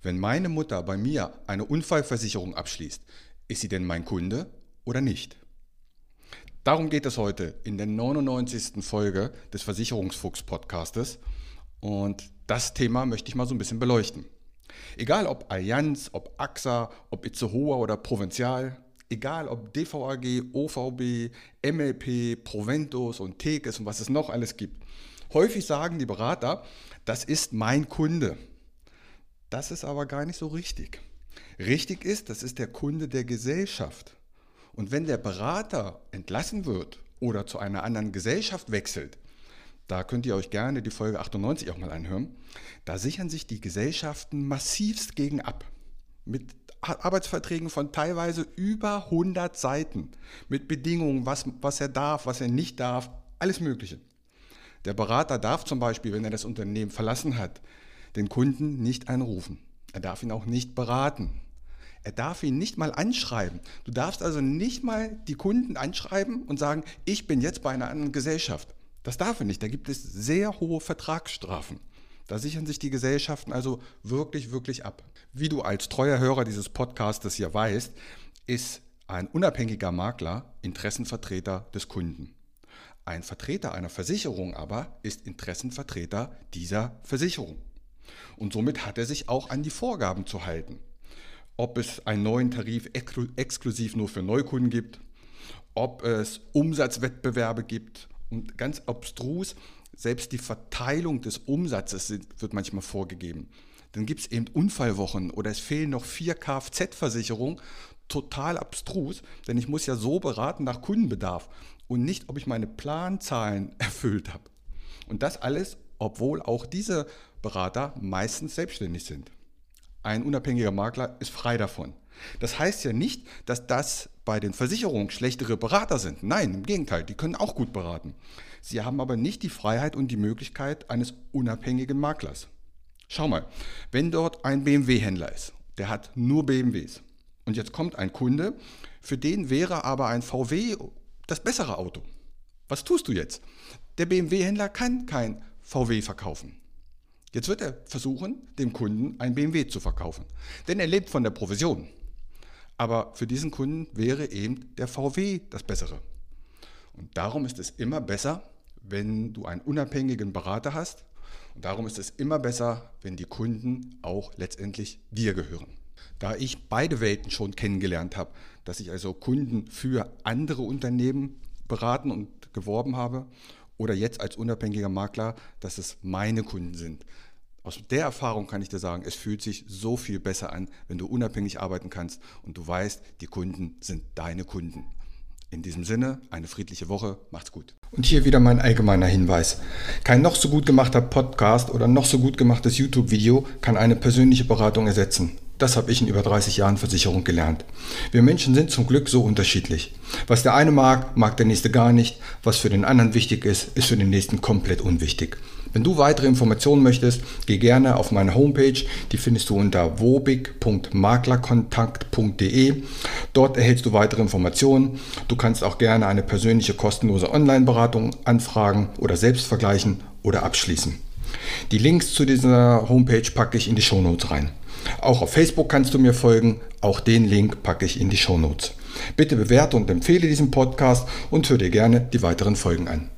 Wenn meine Mutter bei mir eine Unfallversicherung abschließt, ist sie denn mein Kunde oder nicht? Darum geht es heute in der 99. Folge des Versicherungsfuchs-Podcastes und das Thema möchte ich mal so ein bisschen beleuchten. Egal ob Allianz, ob AXA, ob Itzehoa oder Provinzial, egal ob DVAG, OVB, MLP, Proventus und Tekes und was es noch alles gibt. Häufig sagen die Berater, das ist mein Kunde. Das ist aber gar nicht so richtig. Richtig ist, das ist der Kunde der Gesellschaft. Und wenn der Berater entlassen wird oder zu einer anderen Gesellschaft wechselt, da könnt ihr euch gerne die Folge 98 auch mal anhören, da sichern sich die Gesellschaften massivst gegen ab. Mit Arbeitsverträgen von teilweise über 100 Seiten, mit Bedingungen, was, was er darf, was er nicht darf, alles Mögliche. Der Berater darf zum Beispiel, wenn er das Unternehmen verlassen hat, den Kunden nicht anrufen. Er darf ihn auch nicht beraten. Er darf ihn nicht mal anschreiben. Du darfst also nicht mal die Kunden anschreiben und sagen, ich bin jetzt bei einer anderen Gesellschaft. Das darf er nicht. Da gibt es sehr hohe Vertragsstrafen. Da sichern sich die Gesellschaften also wirklich, wirklich ab. Wie du als treuer Hörer dieses Podcastes hier weißt, ist ein unabhängiger Makler Interessenvertreter des Kunden. Ein Vertreter einer Versicherung aber ist Interessenvertreter dieser Versicherung. Und somit hat er sich auch an die Vorgaben zu halten. Ob es einen neuen Tarif exklusiv nur für Neukunden gibt, ob es Umsatzwettbewerbe gibt und ganz abstrus, selbst die Verteilung des Umsatzes wird manchmal vorgegeben. Dann gibt es eben Unfallwochen oder es fehlen noch vier Kfz-Versicherungen. Total abstrus, denn ich muss ja so beraten nach Kundenbedarf und nicht, ob ich meine Planzahlen erfüllt habe. Und das alles, obwohl auch diese Berater meistens selbstständig sind. Ein unabhängiger Makler ist frei davon. Das heißt ja nicht, dass das bei den Versicherungen schlechtere Berater sind. Nein, im Gegenteil, die können auch gut beraten. Sie haben aber nicht die Freiheit und die Möglichkeit eines unabhängigen Maklers. Schau mal, wenn dort ein BMW-Händler ist, der hat nur BMWs. Und jetzt kommt ein Kunde, für den wäre aber ein VW das bessere Auto. Was tust du jetzt? Der BMW-Händler kann kein VW verkaufen. Jetzt wird er versuchen, dem Kunden ein BMW zu verkaufen. Denn er lebt von der Provision. Aber für diesen Kunden wäre eben der VW das Bessere. Und darum ist es immer besser, wenn du einen unabhängigen Berater hast. Und darum ist es immer besser, wenn die Kunden auch letztendlich dir gehören. Da ich beide Welten schon kennengelernt habe, dass ich also Kunden für andere Unternehmen beraten und geworben habe oder jetzt als unabhängiger Makler, dass es meine Kunden sind. Aus der Erfahrung kann ich dir sagen, es fühlt sich so viel besser an, wenn du unabhängig arbeiten kannst und du weißt, die Kunden sind deine Kunden. In diesem Sinne, eine friedliche Woche, macht's gut. Und hier wieder mein allgemeiner Hinweis. Kein noch so gut gemachter Podcast oder noch so gut gemachtes YouTube-Video kann eine persönliche Beratung ersetzen. Das habe ich in über 30 Jahren Versicherung gelernt. Wir Menschen sind zum Glück so unterschiedlich. Was der eine mag, mag der nächste gar nicht. Was für den anderen wichtig ist, ist für den nächsten komplett unwichtig. Wenn du weitere Informationen möchtest, geh gerne auf meine Homepage. Die findest du unter wobig.maklerkontakt.de. Dort erhältst du weitere Informationen. Du kannst auch gerne eine persönliche kostenlose Online-Beratung anfragen oder selbst vergleichen oder abschließen. Die Links zu dieser Homepage packe ich in die Shownotes rein. Auch auf Facebook kannst du mir folgen. Auch den Link packe ich in die Show Notes. Bitte bewerte und empfehle diesen Podcast und hör dir gerne die weiteren Folgen an.